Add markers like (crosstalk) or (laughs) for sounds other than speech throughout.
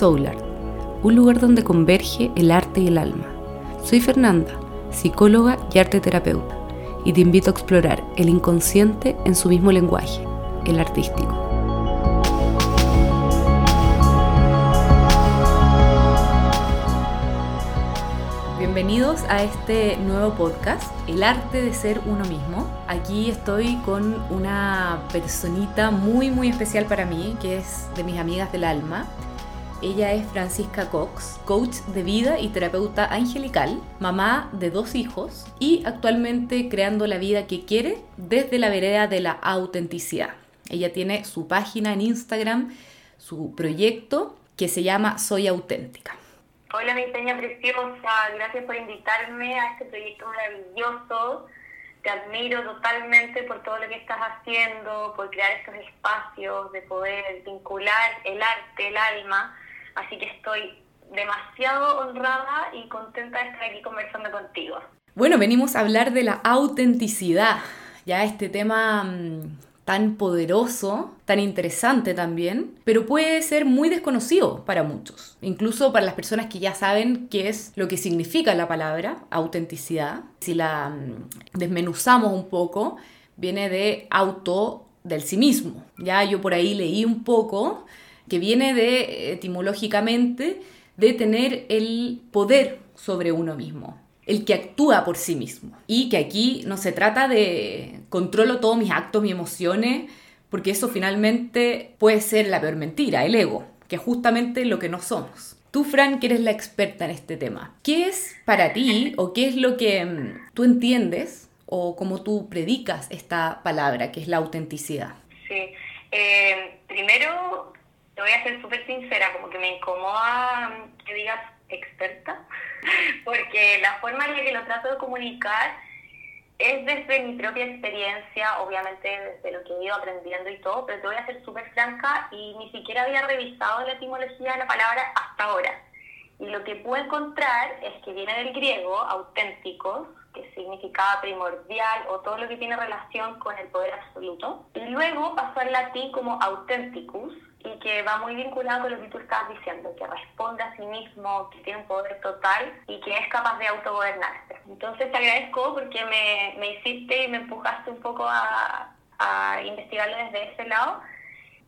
Soul Art, un lugar donde converge el arte y el alma. Soy Fernanda, psicóloga y arte terapeuta, y te invito a explorar el inconsciente en su mismo lenguaje, el artístico. Bienvenidos a este nuevo podcast, El arte de ser uno mismo. Aquí estoy con una personita muy muy especial para mí, que es de mis amigas del alma. Ella es Francisca Cox, coach de vida y terapeuta angelical, mamá de dos hijos y actualmente creando la vida que quiere desde la vereda de la autenticidad. Ella tiene su página en Instagram, su proyecto que se llama Soy Auténtica. Hola, mi peña preciosa, gracias por invitarme a este proyecto maravilloso. Te admiro totalmente por todo lo que estás haciendo, por crear estos espacios, de poder vincular el arte, el alma Así que estoy demasiado honrada y contenta de estar aquí conversando contigo. Bueno, venimos a hablar de la autenticidad, ya este tema mm, tan poderoso, tan interesante también, pero puede ser muy desconocido para muchos, incluso para las personas que ya saben qué es lo que significa la palabra autenticidad. Si la mm, desmenuzamos un poco, viene de auto del sí mismo. Ya yo por ahí leí un poco que viene de, etimológicamente, de tener el poder sobre uno mismo, el que actúa por sí mismo. Y que aquí no se trata de controlo todos mis actos, mis emociones, porque eso finalmente puede ser la peor mentira, el ego, que es justamente lo que no somos. Tú, Fran, que eres la experta en este tema, ¿qué es para ti o qué es lo que mm, tú entiendes o cómo tú predicas esta palabra, que es la autenticidad? Sí, eh, primero voy a ser súper sincera, como que me incomoda que digas experta, (laughs) porque la forma en la que lo trato de comunicar es desde mi propia experiencia, obviamente desde lo que he ido aprendiendo y todo, pero te voy a ser súper franca y ni siquiera había revisado la etimología de la palabra hasta ahora. Y lo que puedo encontrar es que viene del griego auténticos, que significaba primordial o todo lo que tiene relación con el poder absoluto, y luego pasó al latín como authenticus, y que va muy vinculado con lo que tú estabas diciendo, que responde a sí mismo, que tiene un poder total y que es capaz de autogobernarse. Entonces te agradezco porque me, me hiciste y me empujaste un poco a, a investigarlo desde ese lado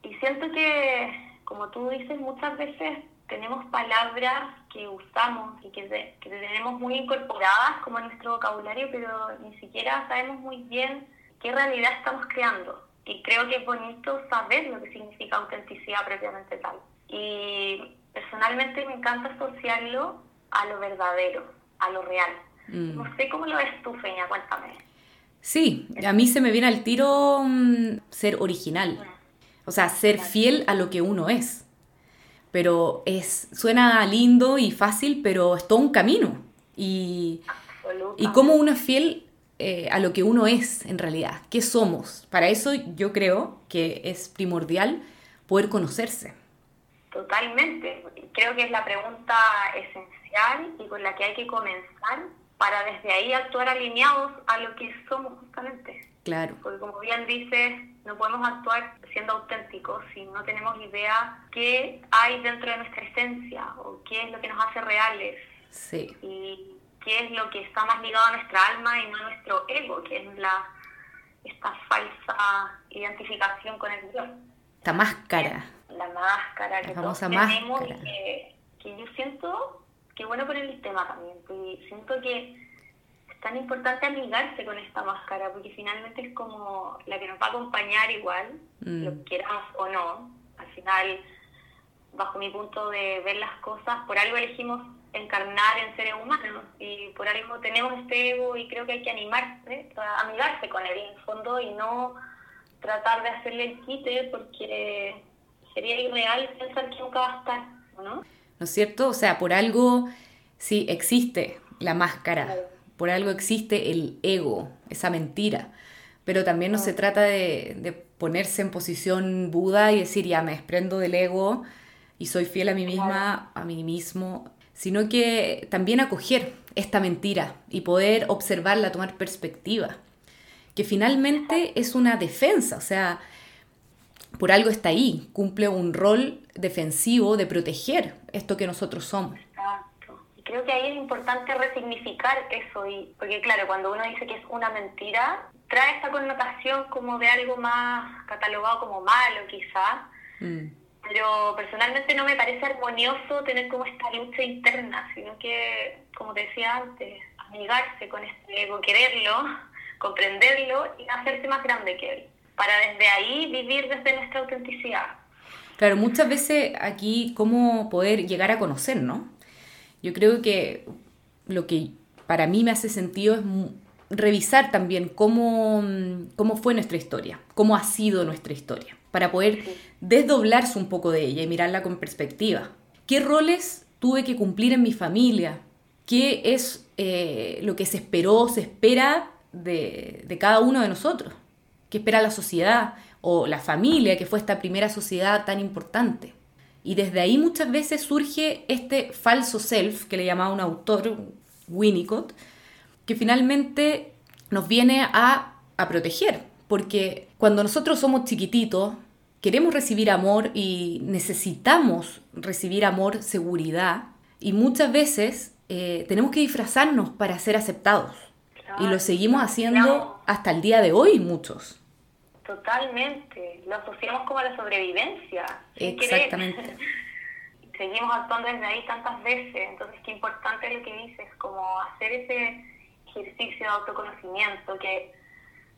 y siento que, como tú dices, muchas veces tenemos palabras que usamos y que, que tenemos muy incorporadas como en nuestro vocabulario, pero ni siquiera sabemos muy bien qué realidad estamos creando y creo que es bonito saber lo que significa autenticidad propiamente tal. Y personalmente me encanta asociarlo a lo verdadero, a lo real. Mm. No sé cómo lo ves tú, Feña, cuéntame. Sí, a mí se me viene al tiro mm, ser original, o sea, ser fiel a lo que uno es. Pero es suena lindo y fácil, pero es todo un camino. Y, y cómo uno es fiel eh, a lo que uno es en realidad, qué somos. Para eso yo creo que es primordial poder conocerse. Totalmente. Creo que es la pregunta esencial y con la que hay que comenzar para desde ahí actuar alineados a lo que somos justamente. Claro. Porque como bien dices, no podemos actuar siendo auténticos si no tenemos idea qué hay dentro de nuestra esencia o qué es lo que nos hace reales. Sí. Y qué es lo que está más ligado a nuestra alma y no a nuestro ego, que es la esta falsa identificación con el Dios. Esta máscara. La máscara que todos tenemos y que, que, yo siento que bueno por el tema también, porque siento que es tan importante amigarse con esta máscara, porque finalmente es como la que nos va a acompañar igual, mm. lo queramos o no. Al final, bajo mi punto de ver las cosas, por algo elegimos encarnar en seres humanos. Y por algo tenemos este ego y creo que hay que animarse, a amigarse con él en el fondo y no tratar de hacerle el quite porque sería irreal pensar que nunca va a estar, ¿no? ¿No es cierto? O sea, por algo sí existe la máscara, por algo existe el ego, esa mentira, pero también no, se trata de, ponerse en posición Buda y decir ya me desprendo del ego y soy fiel a mí misma, a mí mismo sino que también acoger esta mentira y poder observarla, tomar perspectiva, que finalmente es una defensa, o sea, por algo está ahí, cumple un rol defensivo de proteger esto que nosotros somos. Exacto. Y creo que ahí es importante resignificar eso, y, porque claro, cuando uno dice que es una mentira, trae esta connotación como de algo más catalogado como malo quizás, mm. Pero personalmente no me parece armonioso tener como esta lucha interna, sino que, como te decía antes, amigarse con este ego, quererlo, (laughs) comprenderlo y hacerse más grande que él, para desde ahí vivir desde nuestra autenticidad. Claro, muchas veces aquí cómo poder llegar a conocer, ¿no? Yo creo que lo que para mí me hace sentido es revisar también cómo, cómo fue nuestra historia, cómo ha sido nuestra historia, para poder desdoblarse un poco de ella y mirarla con perspectiva. ¿Qué roles tuve que cumplir en mi familia? ¿Qué es eh, lo que se esperó, se espera de, de cada uno de nosotros? ¿Qué espera la sociedad o la familia, que fue esta primera sociedad tan importante? Y desde ahí muchas veces surge este falso self, que le llamaba un autor, Winnicott, que finalmente nos viene a, a proteger. Porque cuando nosotros somos chiquititos, queremos recibir amor y necesitamos recibir amor, seguridad, y muchas veces eh, tenemos que disfrazarnos para ser aceptados. y lo seguimos haciendo hasta el día de hoy muchos. Totalmente, lo asociamos como a la sobrevivencia. Exactamente. (laughs) Seguimos actuando desde ahí tantas veces, entonces qué importante es lo que dices, como hacer ese ejercicio de autoconocimiento, que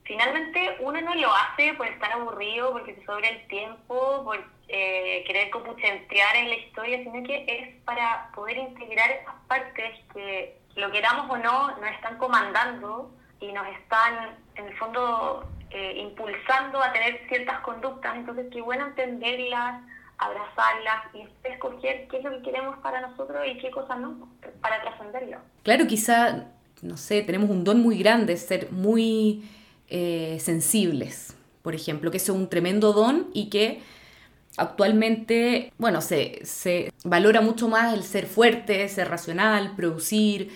finalmente uno no lo hace por estar aburrido, porque te sobra el tiempo, por eh, querer copuchentear en la historia, sino que es para poder integrar esas partes que, lo queramos o no, nos están comandando y nos están, en el fondo, eh, impulsando a tener ciertas conductas. Entonces, qué bueno entenderlas, abrazarlas y escoger qué es lo que queremos para nosotros y qué cosas no, para trascenderlo. Claro, quizá no sé, tenemos un don muy grande, ser muy eh, sensibles, por ejemplo, que eso es un tremendo don y que actualmente, bueno, se, se valora mucho más el ser fuerte, ser racional, producir.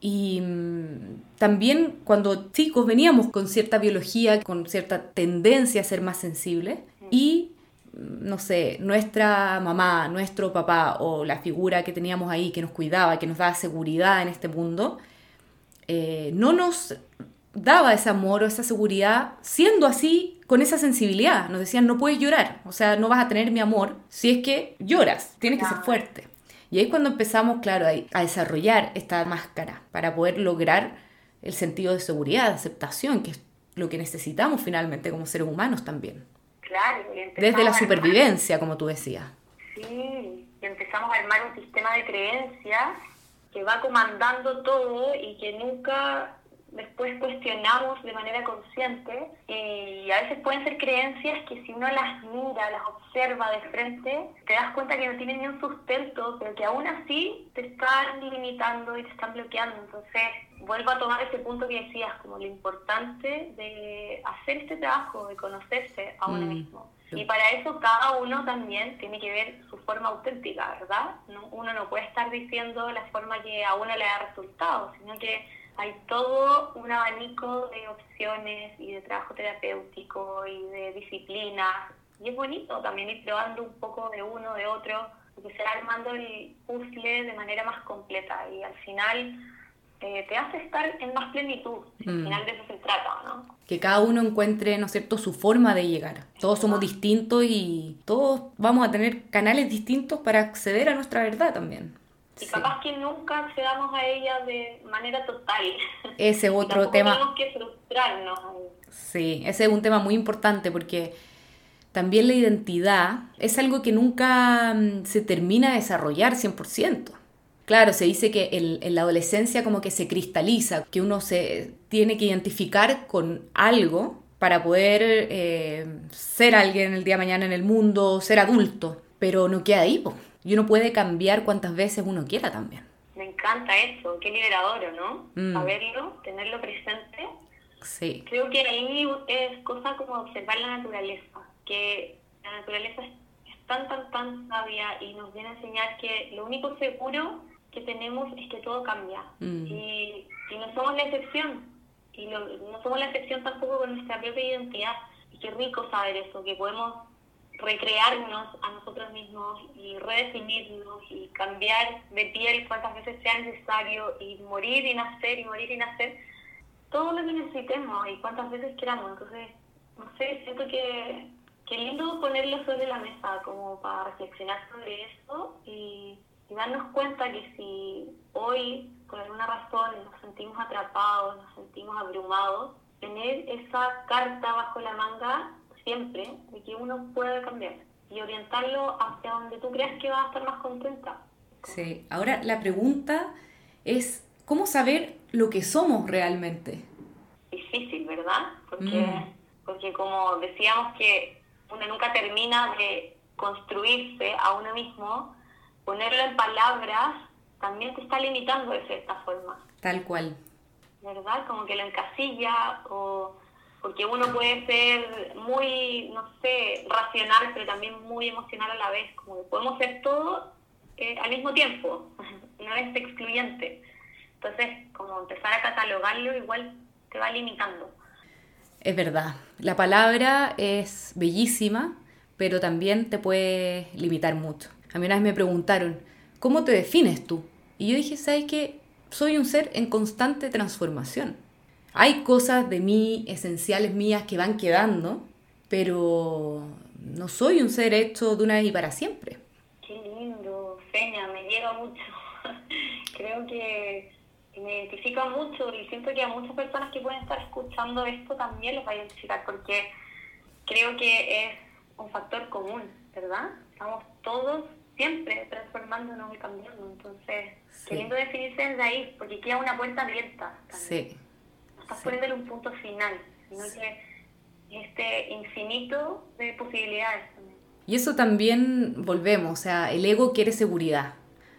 Y mm, también cuando chicos veníamos con cierta biología, con cierta tendencia a ser más sensibles y mm, no sé, nuestra mamá, nuestro papá o la figura que teníamos ahí que nos cuidaba, que nos daba seguridad en este mundo, eh, no nos daba ese amor o esa seguridad siendo así con esa sensibilidad. Nos decían, no puedes llorar, o sea, no vas a tener mi amor si es que lloras, tienes que ser fuerte. Y ahí es cuando empezamos, claro, a, desarrollar esta máscara para poder lograr el sentido de seguridad, de aceptación, que es lo que necesitamos finalmente como seres humanos también. Claro, Desde la supervivencia, como tú decías. Sí, y empezamos a armar un sistema de creencias que va comandando todo y que nunca después cuestionamos de manera consciente y a veces pueden ser creencias que si uno las mira, las observa de frente, te das cuenta que no tienen ni un sustento, pero que aún así te están limitando y te están bloqueando. Entonces, vuelvo a tomar ese punto que decías, como lo importante de hacer este trabajo, de conocerse a uno mm. mismo. Y para eso cada uno también tiene que ver su forma auténtica, ¿verdad? No, uno no puede estar diciendo la forma que a uno le da resultado, sino que hay todo un abanico de opciones y de trabajo terapéutico y de disciplinas. Y es bonito también ir probando un poco de uno, de otro, porque se va armando el puzzle de manera más completa y al final eh, te hace estar en más plenitud. Al mm. final de eso se trata, ¿no? Que cada uno encuentre, ¿no es cierto?, su forma de llegar. Todos somos distintos y todos vamos a tener canales distintos para acceder a nuestra verdad también. Y capaz que nunca accedamos a ella de manera total. Ese (laughs) otro tema. Tenemos que frustrarnos. Sí, ese es un tema muy importante porque también la identidad es algo que nunca mm, se termina de desarrollar 100%. Claro, se dice que en, la adolescencia como que se cristaliza, que uno se tiene que identificar con algo para poder eh, ser alguien el día de mañana en el mundo, ser adulto, pero no queda ahí, y uno puede cambiar cuantas veces uno quiera también. Me encanta eso, qué liberador, ¿no? Mm. Saberlo, tenerlo presente. Sí. Creo que ahí es cosa como observar la naturaleza, que la naturaleza es tan, tan, tan sabia y nos viene a enseñar que lo único seguro que tenemos es que todo cambia. Mm. Y, no somos la excepción. Y no somos la excepción tampoco con nuestra propia identidad. Y qué rico saber eso, que podemos recrearnos a nosotros mismos y redefinirnos y cambiar de piel cuantas veces sea necesario y morir y nacer y morir y nacer, todo lo que necesitemos y cuantas veces queramos. Entonces, no sé, siento que, que lindo ponerlo sobre la mesa como para reflexionar sobre eso y, y darnos cuenta que si hoy por alguna razón nos sentimos atrapados, nos sentimos abrumados, tener esa carta bajo la manga siempre de que uno puede cambiar y orientarlo hacia donde tú creas que va a estar más contenta. Sí, ahora la pregunta es, ¿cómo saber lo que somos realmente? Difícil, ¿verdad? Porque, mm. porque como decíamos que uno nunca termina de construirse a uno mismo, ponerlo en palabras también te está limitando de cierta forma. Tal cual. ¿Verdad? Como que lo encasilla o porque uno puede ser muy, no sé, racional, pero también muy emocional a la vez, como que podemos ser todo eh, al mismo tiempo, (laughs) no es excluyente. Entonces, como empezar a catalogarlo igual te va limitando. Es verdad, la palabra es bellísima, pero también te puede limitar mucho. A mí una vez me preguntaron, ¿cómo te defines tú? Y yo dije, ¿sabes qué? Soy un ser en constante transformación. Hay cosas de mí, esenciales mías, que van quedando, pero no soy un ser hecho de una vez y para siempre. Qué lindo, Feña, me llega mucho. (laughs) Creo que me identifica mucho y siento que a muchas personas que pueden estar escuchando esto también los va a identificar porque creo que es un factor común, ¿verdad? Estamos todos siempre transformándonos y cambiando, entonces queriendo definirse desde ahí, porque queda una puerta abierta. Sí estás poniéndole un punto final, sino que este infinito de posibilidades Y eso también volvemos, o sea, el ego quiere seguridad.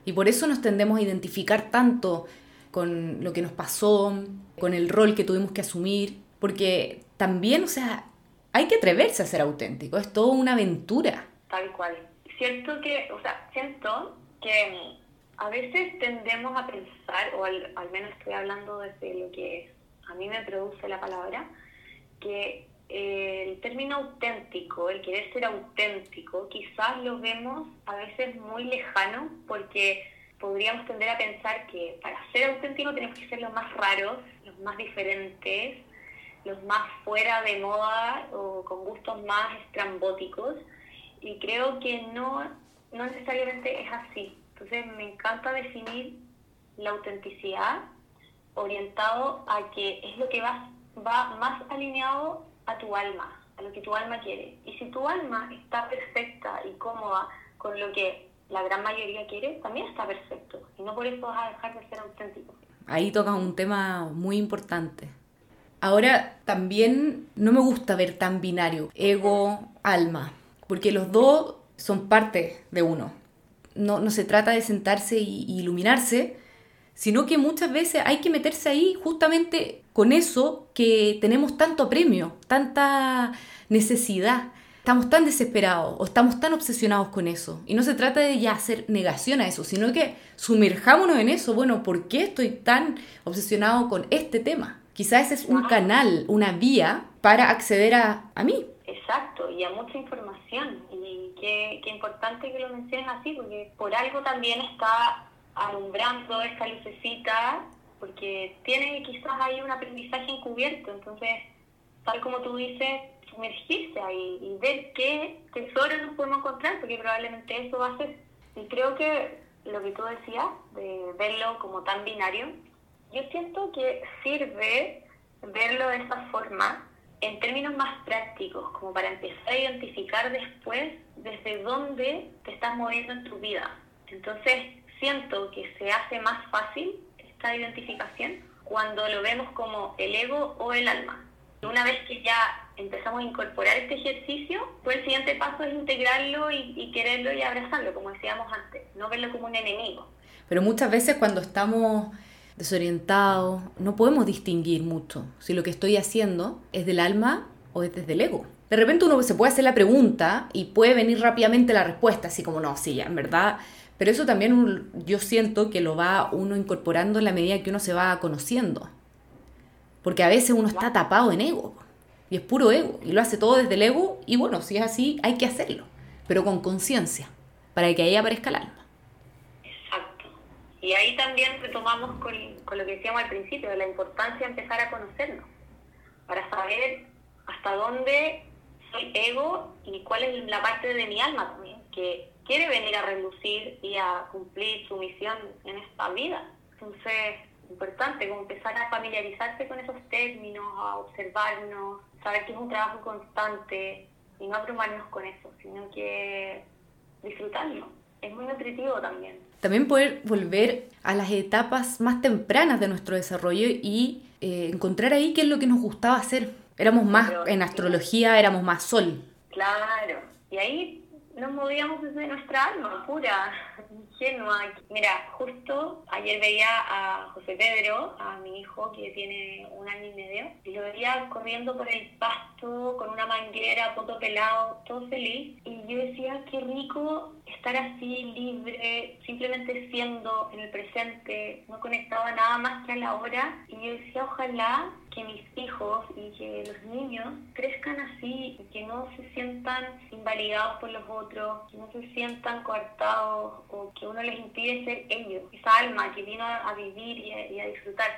Y por eso nos tendemos a identificar tanto con lo que nos pasó, con el rol que tuvimos que asumir, porque también, o sea, hay que atreverse a ser auténtico, es toda una aventura. Tal cual. Cierto que, o sea, siento que a veces tendemos a pensar, o al, al menos estoy hablando desde lo que es a mí me produce la palabra, que eh, el término auténtico, el querer ser auténtico, quizás lo vemos a veces muy lejano porque podríamos tender a pensar que para ser auténtico tenemos que ser los más raros, los más diferentes, los más fuera de moda o con gustos más estrambóticos. Y creo que no, no necesariamente es así. Entonces me encanta definir la autenticidad orientado a que es lo que va, va más alineado a tu alma, a lo que tu alma quiere. Y si tu alma está perfecta y cómoda con lo que la gran mayoría quiere, también está perfecto. Y no por eso vas a dejar de ser auténtico. Ahí toca un tema muy importante. Ahora, también no me gusta ver tan binario, ego, alma, porque los dos son parte de uno. No, no se trata de sentarse y iluminarse, sino que muchas veces hay que meterse ahí justamente con eso que tenemos tanto premio, tanta necesidad. Estamos tan desesperados o estamos tan obsesionados con eso. Y no se trata de ya hacer negación a eso, sino que sumerjámonos en eso. Bueno, ¿por qué estoy tan obsesionado con este tema? Quizás ese es un canal, una vía para acceder a, a mí. Exacto, y a mucha información. Y qué, qué importante que lo menciones así, porque por algo también está alumbrando esta lucecita, porque tiene quizás ahí un aprendizaje encubierto, entonces, tal como tú dices, sumergirse ahí y ver qué tesoro nos podemos encontrar, porque probablemente eso va a ser. Y creo que lo que tú decías, de verlo como tan binario, yo siento que sirve verlo de esa forma en términos más prácticos, como para empezar a identificar después desde dónde te estás moviendo en tu vida. Entonces, siento que se hace más fácil esta identificación cuando lo vemos como el ego o el alma. Una vez que ya empezamos a incorporar este ejercicio, pues el siguiente paso es integrarlo y, quererlo y abrazarlo, como decíamos antes, no verlo como un enemigo. Pero muchas veces cuando estamos desorientados, no podemos distinguir mucho si lo que estoy haciendo es del alma o es desde el ego. De repente uno se puede hacer la pregunta y puede venir rápidamente la respuesta, así como, no, sí, ya, en verdad pero eso también yo siento que lo va uno incorporando en la medida que uno se va conociendo. Porque a veces uno está tapado en ego. Y es puro ego. Y lo hace todo desde el ego. Y bueno, si es así, hay que hacerlo. pero con conciencia, para que ahí aparezca el alma. Exacto. Y ahí también retomamos con, lo que decíamos al principio, la importancia de empezar a conocernos, para saber hasta dónde soy ego y cuál es la parte de mi alma también, que quiere venir a relucir y a cumplir su misión en esta vida. Entonces, importante como empezar a familiarizarse con esos términos, a observarnos, saber que es un trabajo constante y no abrumarnos con eso, sino que disfrutarlo. Es muy nutritivo también. También poder volver a las etapas más tempranas de nuestro desarrollo y eh, encontrar ahí qué es lo que nos gustaba hacer. Éramos más, en astrología éramos más sol. Claro, y ahí nos movíamos desde nuestra alma pura, ingenua. Mira, justo ayer veía a José Pedro, a mi hijo que tiene un año y medio, y lo veía corriendo por el pasto con una manguera, todo pelado, todo feliz. Y yo decía, qué rico estar así, libre, simplemente siendo en el presente, no conectado a nada más que a la hora. Y yo decía, ojalá que mis hijos y que los niños crezcan así que no se sientan invalidados por los otros, que no se sientan coartados o que uno les impide ser ellos, esa alma que vino a vivir y a, disfrutar.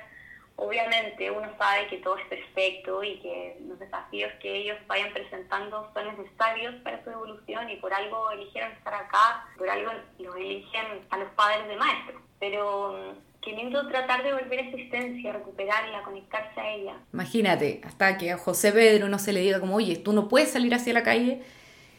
Obviamente uno sabe que todo es perfecto y que los desafíos que ellos vayan presentando son necesarios para su evolución y por algo eligieron estar acá, por algo los eligen a los padres de maestros. Pero queriendo tratar de volver a existencia, recuperarla, conectarse a ella. Imagínate, hasta que a José Pedro no se le diga como, oye, tú no puedes salir hacia la calle.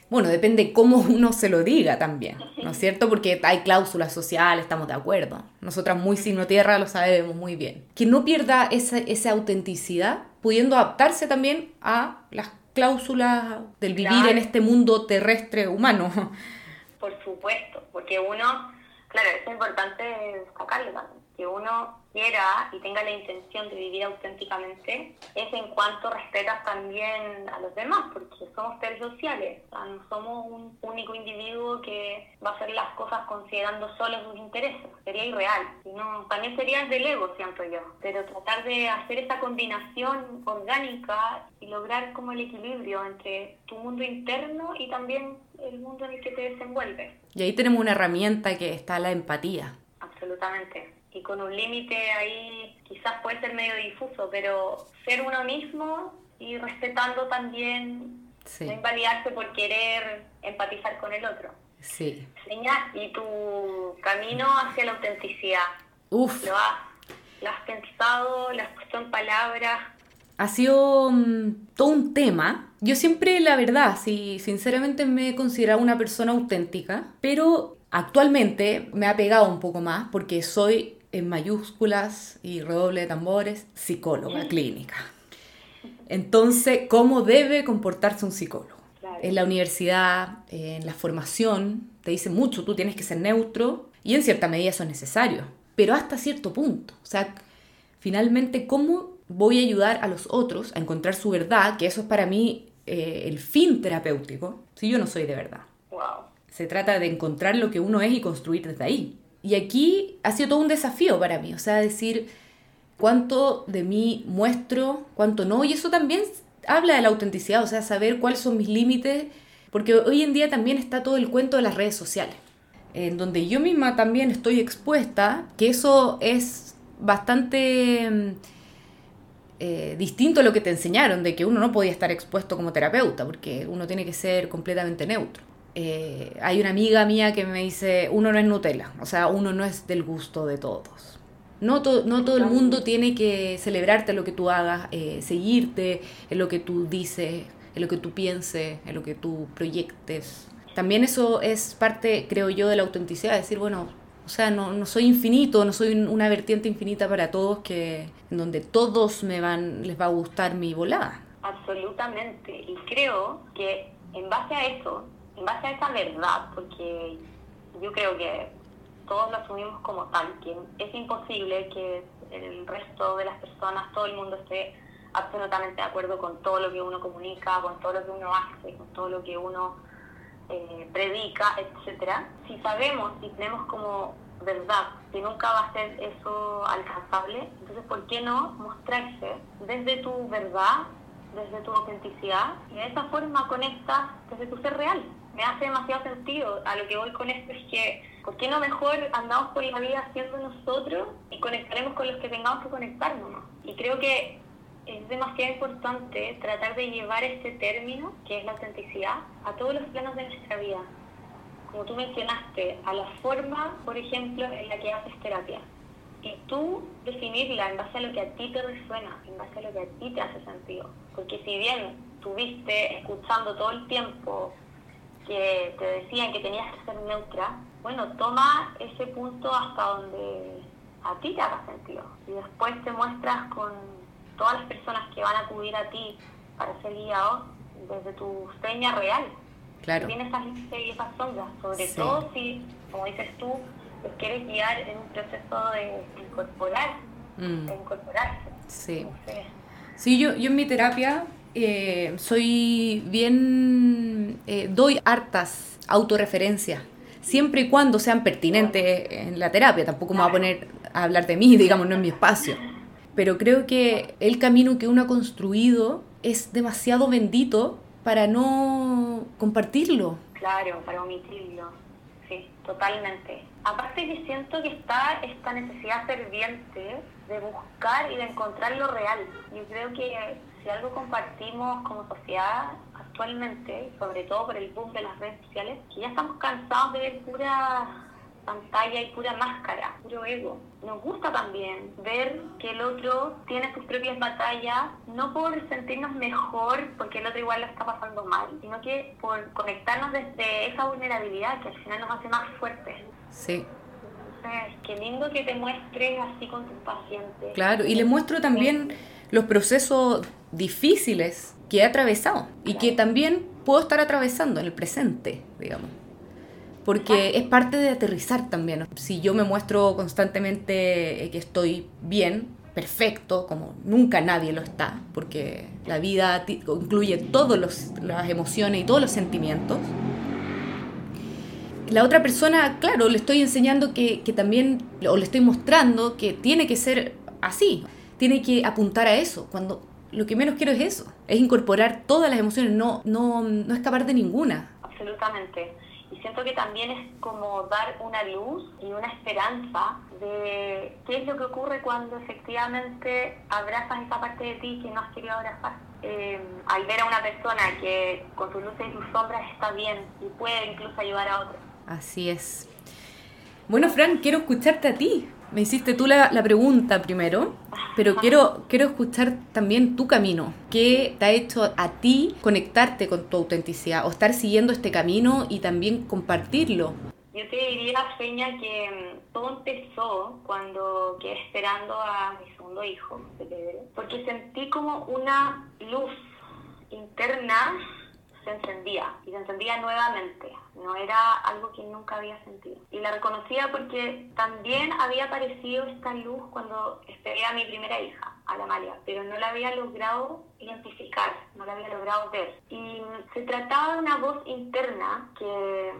Bueno, depende cómo uno se lo diga también, ¿no es cierto? Porque hay cláusulas sociales, estamos de acuerdo. Nosotras muy signo tierra lo sabemos muy bien. Que no pierda esa, esa autenticidad, pudiendo adaptarse también a las cláusulas del vivir en este mundo terrestre humano. Por supuesto, porque uno, claro, es importante destacarlo también que uno quiera y tenga la intención de vivir auténticamente es en cuanto respetas también a los demás, porque somos seres sociales, no somos un único individuo que va a hacer las cosas considerando solo sus intereses, sería irreal, no, también sería del ego, siento yo, pero tratar de hacer esa combinación orgánica y lograr como el equilibrio entre tu mundo interno y también el mundo en el que te desenvuelves. Y ahí tenemos una herramienta que está la empatía. Absolutamente y con un límite ahí quizás puede ser medio difuso, pero ser uno mismo y respetando también, no invalidarse por querer empatizar con el otro. Sí. Señal, y tu camino hacia la autenticidad. Uf. ¿Lo has, pensado? ¿Lo has puesto en palabras? Ha sido mm, todo un tema. Yo siempre, la verdad, sí, sinceramente me he considerado una persona auténtica, pero actualmente me ha pegado un poco más porque soy en mayúsculas y redoble de tambores, psicóloga clínica. Entonces, ¿cómo debe comportarse un psicólogo? En la universidad, en la formación, te dicen mucho, tú tienes que ser neutro y en cierta medida eso es necesario, pero hasta cierto punto. O sea, finalmente, ¿cómo voy a ayudar a los otros a encontrar su verdad? Que eso es para mí eh, el fin terapéutico, si yo no soy de verdad. Se trata de encontrar lo que uno es y construir desde ahí. Y aquí ha sido todo un desafío para mí, o sea, decir cuánto de mí muestro, cuánto no, y eso también habla de la autenticidad, o sea, saber cuáles son mis límites, porque hoy en día también está todo el cuento de las redes sociales, en donde yo misma también estoy expuesta, que eso es bastante mm, eh, distinto a lo que te enseñaron, de que uno no podía estar expuesto como terapeuta, porque uno tiene que ser completamente neutro. Eh, hay una amiga mía que me dice, uno no es Nutella, o sea, uno no es del gusto de todos. No, no todo el mundo tiene que celebrarte lo que tú hagas, eh, seguirte en lo que tú dices, en lo que tú pienses, en lo que tú proyectes. También eso es parte, creo yo, de la autenticidad, decir, bueno, o sea, no, no soy infinito, no soy una vertiente infinita para todos que en donde todos me van, les va a gustar mi volada. Absolutamente. Y creo que en base a eso, en base a esa verdad, porque yo creo que todos lo asumimos como tal, que es imposible que el resto de las personas, todo el mundo esté absolutamente de acuerdo con todo lo que uno comunica, con todo lo que uno hace, con todo lo que uno eh, predica, etcétera. Si sabemos, si tenemos como verdad que nunca va a ser eso alcanzable, entonces ¿por qué no mostrarse desde tu verdad desde tu autenticidad y de esa forma conectas desde tu ser real. Me hace demasiado sentido. A lo que voy con esto es que, ¿por qué no mejor andamos por la vida siendo nosotros y conectaremos con los que tengamos que conectarnos? Y creo que es demasiado importante tratar de llevar este término, que es la autenticidad, a todos los planos de nuestra vida. Como tú mencionaste, a la forma, por ejemplo, en la que haces terapia. Y tú definirla en base a lo que a ti te resuena, en base a lo que a ti te hace sentido. Porque si bien estuviste escuchando todo el tiempo que te decían que tenías que ser neutra, bueno, toma ese punto hasta donde a ti te haga sentido. Y después te muestras con todas las personas que van a acudir a ti para ser guiados desde tu seña real. Claro. Tienes esas luces y esas sombras, sobre todo si, como dices tú, los quieres guiar en un proceso de incorporar, mm. de incorporarse. Sí. Sí, yo, yo en mi terapia eh, soy bien, eh, doy hartas autorreferencias, siempre y cuando sean pertinentes en la terapia, tampoco me voy a poner a hablar de mí, (laughs) digamos, no en mi espacio pero creo que el camino que uno ha construido es demasiado bendito para no compartirlo. Claro, para omitirlo, sí, totalmente. Aparte que siento que está esta necesidad ferviente de buscar y de encontrar lo real. Yo creo que si algo compartimos como sociedad actualmente, sobre todo por el boom de las redes sociales, que ya estamos cansados de ver pura pantalla y pura máscara, puro ego. Nos gusta también ver que el otro tiene sus propias batallas, no por sentirnos mejor porque el otro igual lo está pasando mal, sino que por conectarnos desde esa vulnerabilidad que al final nos hace más fuertes. Sí. Qué lindo que te muestres así con tus pacientes. Claro, y le muestro también los procesos difíciles que he atravesado y que también puedo estar atravesando en el presente, digamos porque es parte de aterrizar también. Si yo me muestro constantemente eh, que estoy bien, perfecto, como nunca nadie lo está, porque la vida incluye todas las emociones y todos los sentimientos. La otra persona, claro, le estoy enseñando que, que también, o le estoy mostrando que tiene que ser así, tiene que apuntar a eso, cuando lo que menos quiero es eso, es incorporar todas las emociones, no, no, no escapar de ninguna. Absolutamente y siento que también es como dar una luz y una esperanza de qué es lo que ocurre cuando efectivamente abrazas esa parte de ti que no has querido abrazar. Eh, al ver a una persona que con sus luces y sus sombras está bien y puede incluso ayudar a otros. Así es. Bueno, Fran, quiero escucharte a ti. Me hiciste tú la, la pregunta primero, pero quiero, quiero escuchar también tu camino. ¿Qué te ha hecho a ti conectarte con tu autenticidad o estar siguiendo este camino y también compartirlo? Yo te diría, Feña, que mm, todo empezó cuando quedé esperando a mi segundo hijo, porque sentí como una luz interna se encendía y se encendía nuevamente. No era algo que nunca había sentido. Y la reconocía porque también había aparecido esta luz cuando esperé a mi primera hija, a la María, pero no la había logrado identificar, no la había logrado ver. Y se trataba de una voz interna que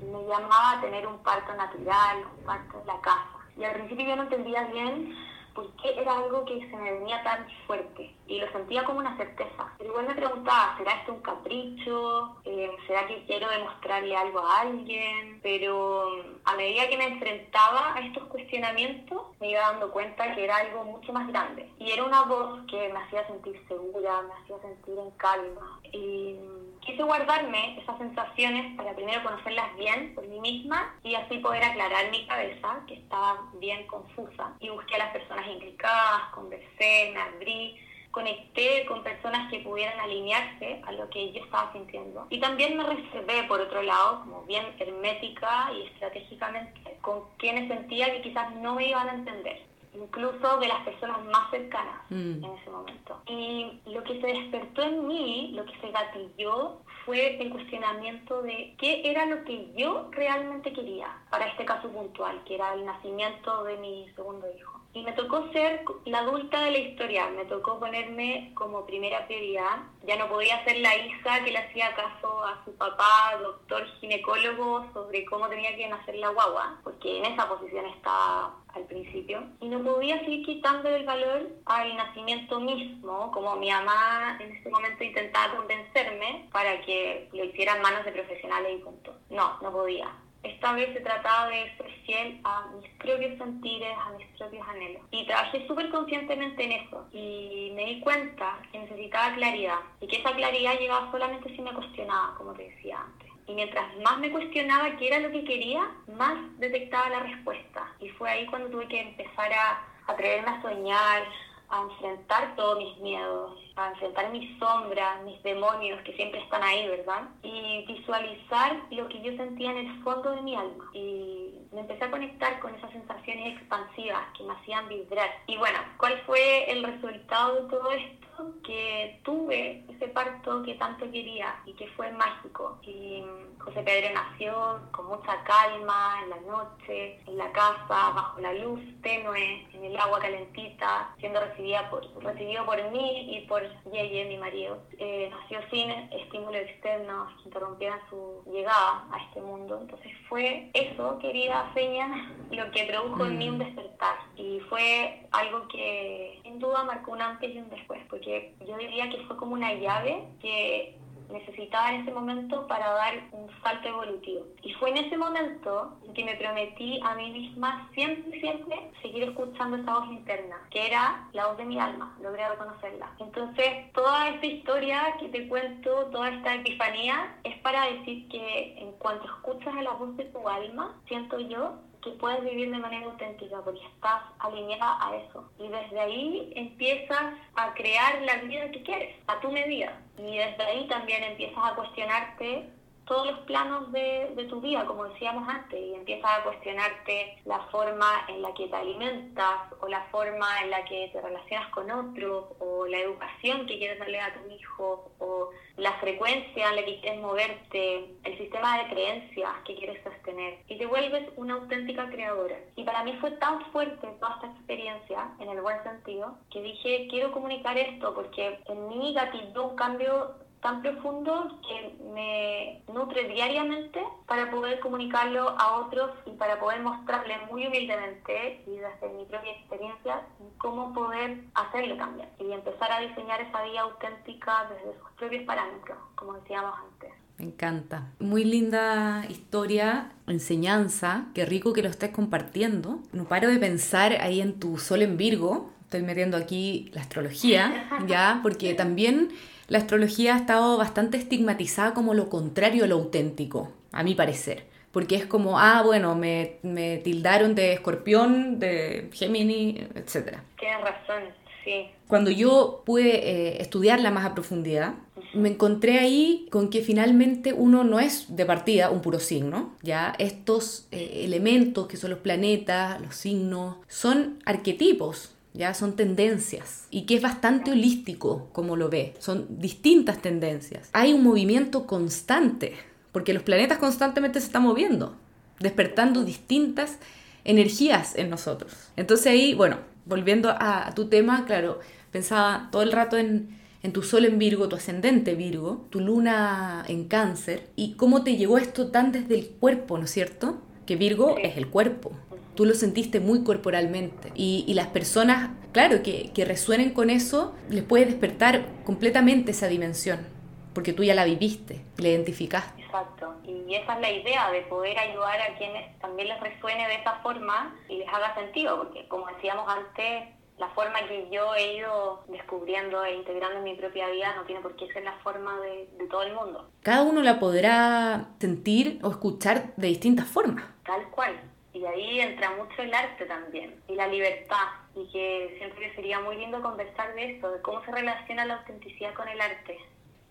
me llamaba a tener un parto natural, un parto en la casa. Y al principio yo no entendía bien por qué era algo que se me venía tan fuerte y lo sentía como una certeza. Igual me preguntaba, ¿será esto un capricho? Eh, ¿Será que quiero demostrarle algo a alguien? Pero mm, a medida que me enfrentaba a estos cuestionamientos, me iba dando cuenta que era algo mucho más grande. Y era una voz que me hacía sentir segura, me hacía sentir en calma. Mm, quise guardarme esas sensaciones para primero conocerlas bien por mí misma y así poder aclarar mi cabeza, que estaba bien confusa. Y busqué a las personas implicadas, conversé, me abrí conecté con personas que pudieran alinearse a lo que yo estaba sintiendo. Y también me reservé, por otro lado, como bien hermética y estratégicamente, con quienes sentía que quizás no me iban a entender incluso de las personas más cercanas mm. en ese momento. Y lo que se despertó en mí, lo que se gatilló, fue el cuestionamiento de qué era lo que yo realmente quería para este caso puntual, que era el nacimiento de mi segundo hijo. Y me tocó ser la adulta de la historia, me tocó ponerme como primera prioridad. Ya no podía ser la Isa que le hacía caso a su papá, doctor ginecólogo, sobre cómo tenía que nacer la guagua, porque en esa posición estaba al principio. Y no podía seguir quitando el valor al nacimiento mismo, como mi mamá en ese momento intentaba convencerme para que lo hicieran manos de profesionales y punto. No, no podía esta vez se trataba de ser fiel a mis propios sentires, a mis propios anhelos. Y trabajé súper conscientemente en eso. Y me di cuenta que necesitaba claridad. Y que esa claridad llegaba solamente si me cuestionaba, como te decía antes. Y mientras más me cuestionaba qué era lo que quería, más detectaba la respuesta. Y fue ahí cuando tuve que empezar a atreverme a soñar, a enfrentar todos mis miedos, a enfrentar mis sombras, mis demonios que siempre están ahí, ¿verdad? Y visualizar lo que yo sentía en el fondo de mi alma. Y me empecé a conectar con esas sensaciones expansivas que me hacían vibrar. Y bueno, ¿cuál fue el resultado de todo esto? Que tuve ese parto que tanto quería y que fue mágico. Y José Pedro nació con mucha calma en la noche, en la casa, bajo la luz tenue, en el agua calentita, siendo recibida por, recibido por mí y por Yeye, mi marido. Eh, nació sin estímulos externos que interrumpieran su llegada a este mundo. Entonces fue eso, querida Feña, lo que produjo en mí un mm. despertar. Y fue algo que sin duda marcó un antes y un después, porque yo diría que fue como una llave que necesitaba en ese momento para dar un salto evolutivo. Y fue en ese momento en que me prometí a mí misma siempre, siempre seguir escuchando esa voz interna, que era la voz de mi alma, logré reconocerla. Entonces, toda esta historia que te cuento, toda esta epifanía, es para decir que en cuanto escuchas a la voz de tu alma, siento yo que puedes vivir de manera auténtica porque estás alineada a eso. Y desde ahí empiezas a crear la vida que quieres, a tu medida. Y desde ahí también empiezas a cuestionarte todos los planos de, de, tu vida, como decíamos antes, y empiezas a cuestionarte la forma en la que te alimentas, o la forma en la que te relacionas con otros, o la educación que quieres darle a tu hijo, o la frecuencia en la que quieres moverte, el sistema de creencias que quieres sostener, y te vuelves una auténtica creadora. Y para mí fue tan fuerte toda esta experiencia, en el buen sentido, que dije, quiero comunicar esto, porque en mí gatilló un cambio tan profundo que me nutre diariamente para poder comunicarlo a otros y para poder mostrarles muy humildemente y desde mi propia experiencia cómo poder hacerlo cambiar y empezar a diseñar esa vida auténtica desde sus propios parámetros, como decíamos antes. Me encanta. Muy linda historia, enseñanza. Qué rico que lo estés compartiendo. No paro de pensar ahí en tu sol en Virgo. Estoy metiendo aquí la astrología, (laughs) ¿ya? Porque también la astrología ha estado bastante estigmatizada como lo contrario a lo auténtico, a mi parecer. Porque es como, ah, bueno, me, me tildaron de escorpión, de Gemini, etc. Tienes razón, sí. Cuando yo pude eh, estudiarla más a profundidad, me encontré ahí con que finalmente uno no es de partida un puro signo, ya estos eh, elementos que son los planetas, los signos, son arquetipos, ya son tendencias y que es bastante holístico como lo ve, son distintas tendencias. Hay un movimiento constante, porque los planetas constantemente se están moviendo, despertando distintas energías en nosotros. Entonces ahí, bueno, volviendo a, tu tema, claro, pensaba todo el rato en, en tu sol en Virgo, tu ascendente Virgo, tu luna en cáncer, y cómo te llegó esto tan desde el cuerpo, ¿no es cierto? Que Virgo es el cuerpo, tú lo sentiste muy corporalmente. Y, las personas, claro, que, que, resuenen con eso, les puede despertar completamente esa dimensión, porque tú ya la viviste, la identificaste. Exacto, y esa es la idea, de poder ayudar a quienes también les resuene de esa forma y les haga sentido, porque como decíamos antes, la forma que yo he ido descubriendo e integrando en mi propia vida no tiene por qué ser la forma de, de, todo el mundo. Cada uno la podrá sentir o escuchar de distintas formas. Tal cual. Y ahí entra mucho el arte también y la libertad. Y que siento que sería muy lindo conversar de esto, de cómo se relaciona la autenticidad con el arte.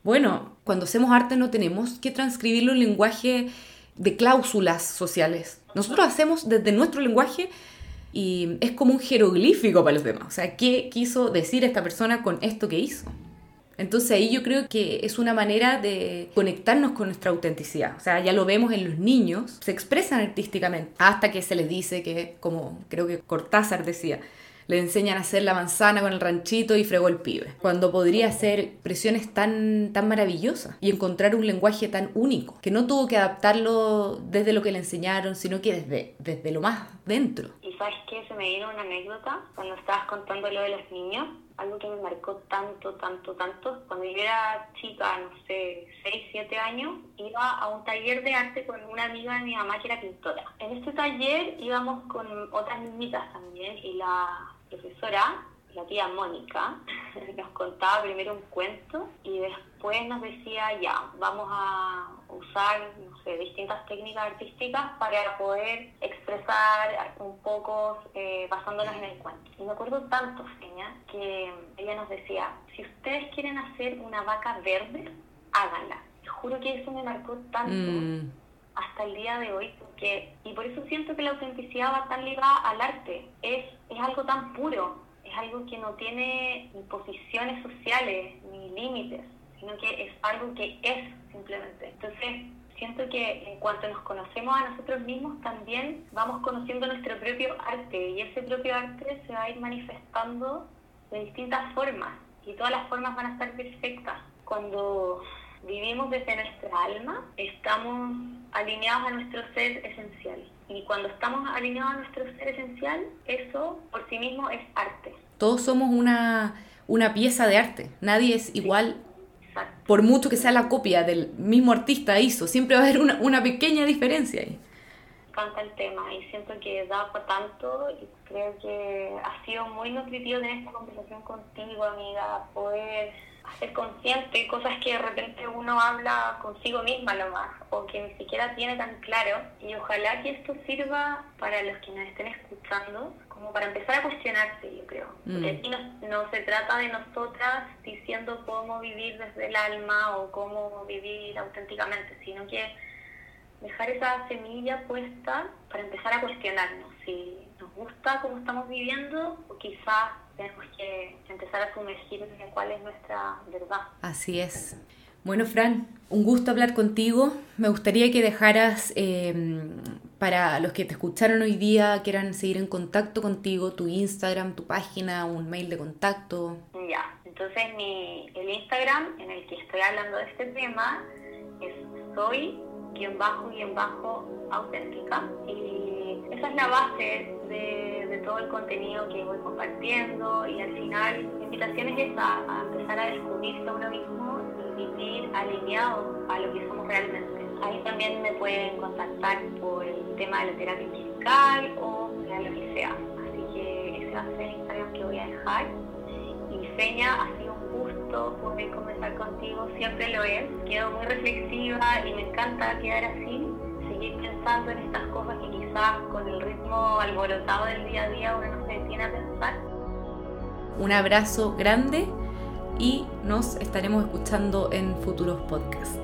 Bueno, cuando hacemos arte no tenemos que transcribirlo en lenguaje de cláusulas sociales. Nosotros hacemos desde nuestro lenguaje y es como un jeroglífico para los demás. O sea, ¿qué quiso decir esta persona con esto que hizo? Entonces ahí yo creo que es una manera de conectarnos con nuestra autenticidad. O sea, ya lo vemos en los niños, se expresan artísticamente, hasta que se les dice que, como creo que Cortázar decía, le enseñan a hacer la manzana con el ranchito y fregó el pibe. Cuando podría hacer expresiones tan, tan maravillosas y encontrar un lenguaje tan único, que no tuvo que adaptarlo desde lo que le enseñaron, sino que desde, desde lo más dentro. ¿Y sabes qué? Se me vino una anécdota cuando estabas contando lo de los niños algo que me marcó tanto, tanto, tanto. Cuando yo era chica, no sé, 6, 7 años, iba a un taller de arte con una amiga de mi mamá que era pintora. En este taller íbamos con otras niñitas también y la profesora la tía Mónica (laughs) nos contaba primero un cuento y después nos decía, ya, vamos a usar, no sé, distintas técnicas artísticas para poder expresar un poco eh, basándonos en el cuento. Y me acuerdo tanto, Feña, que ella nos decía, si ustedes quieren hacer una vaca verde, háganla. Te juro que eso me marcó tanto. Mm. hasta el día de hoy, porque, y por eso siento que la autenticidad va tan ligada al arte, es, es algo tan puro, es algo que no tiene imposiciones sociales ni límites, sino que es algo que es simplemente. Entonces, siento que en cuanto nos conocemos a nosotros mismos, también vamos conociendo nuestro propio arte y ese propio arte se va a ir manifestando de distintas formas y todas las formas van a estar perfectas. Cuando vivimos desde nuestra alma, estamos alineados a nuestro ser esencial. Y cuando estamos alineados a nuestro ser esencial, eso por sí mismo es arte. Todos somos una, una pieza de arte. Nadie es igual. Por mucho que sea la copia del mismo artista hizo, siempre va a haber una, una pequeña diferencia ahí. Canta el tema y siento que da para tanto y creo que ha sido muy nutritivo tener esta conversación contigo, amiga, poder ser consciente cosas que de repente uno habla consigo misma nomás o que ni siquiera tiene tan claro y ojalá que esto sirva para los que nos estén escuchando como para empezar a cuestionarse yo creo porque mm. aquí no, no, se trata de nosotras diciendo cómo vivir desde el alma o cómo vivir auténticamente sino que dejar esa semilla puesta para empezar a cuestionarnos si nos gusta cómo estamos viviendo o quizás tenemos que empezar a sumergirnos en cuál es nuestra verdad. Así es. Bueno, Fran, un gusto hablar contigo. Me gustaría que dejaras, em, para los que te escucharon hoy día, quieran seguir en contacto contigo, tu Instagram, tu página, un mail de contacto. Ya, entonces mi, el Instagram en el que estoy hablando de este tema es soy guion bajo guion bajo auténtica y esa es la base de, de, todo el contenido que voy compartiendo y al final mi invitación es esa, a empezar a descubrirse a uno mismo y vivir alineado a lo que somos realmente. Ahí también me pueden contactar por el tema de la terapia musical o lo que sea. Así que ese va a ser el Instagram que voy a dejar. Y Feña, ha sido un gusto poder conversar contigo, siempre lo es. Quedo muy reflexiva y me encanta quedar así pensando en estas cosas con el ritmo alborotado del día a día uno no se detiene a pensar. Un abrazo grande y nos estaremos escuchando en futuros podcasts.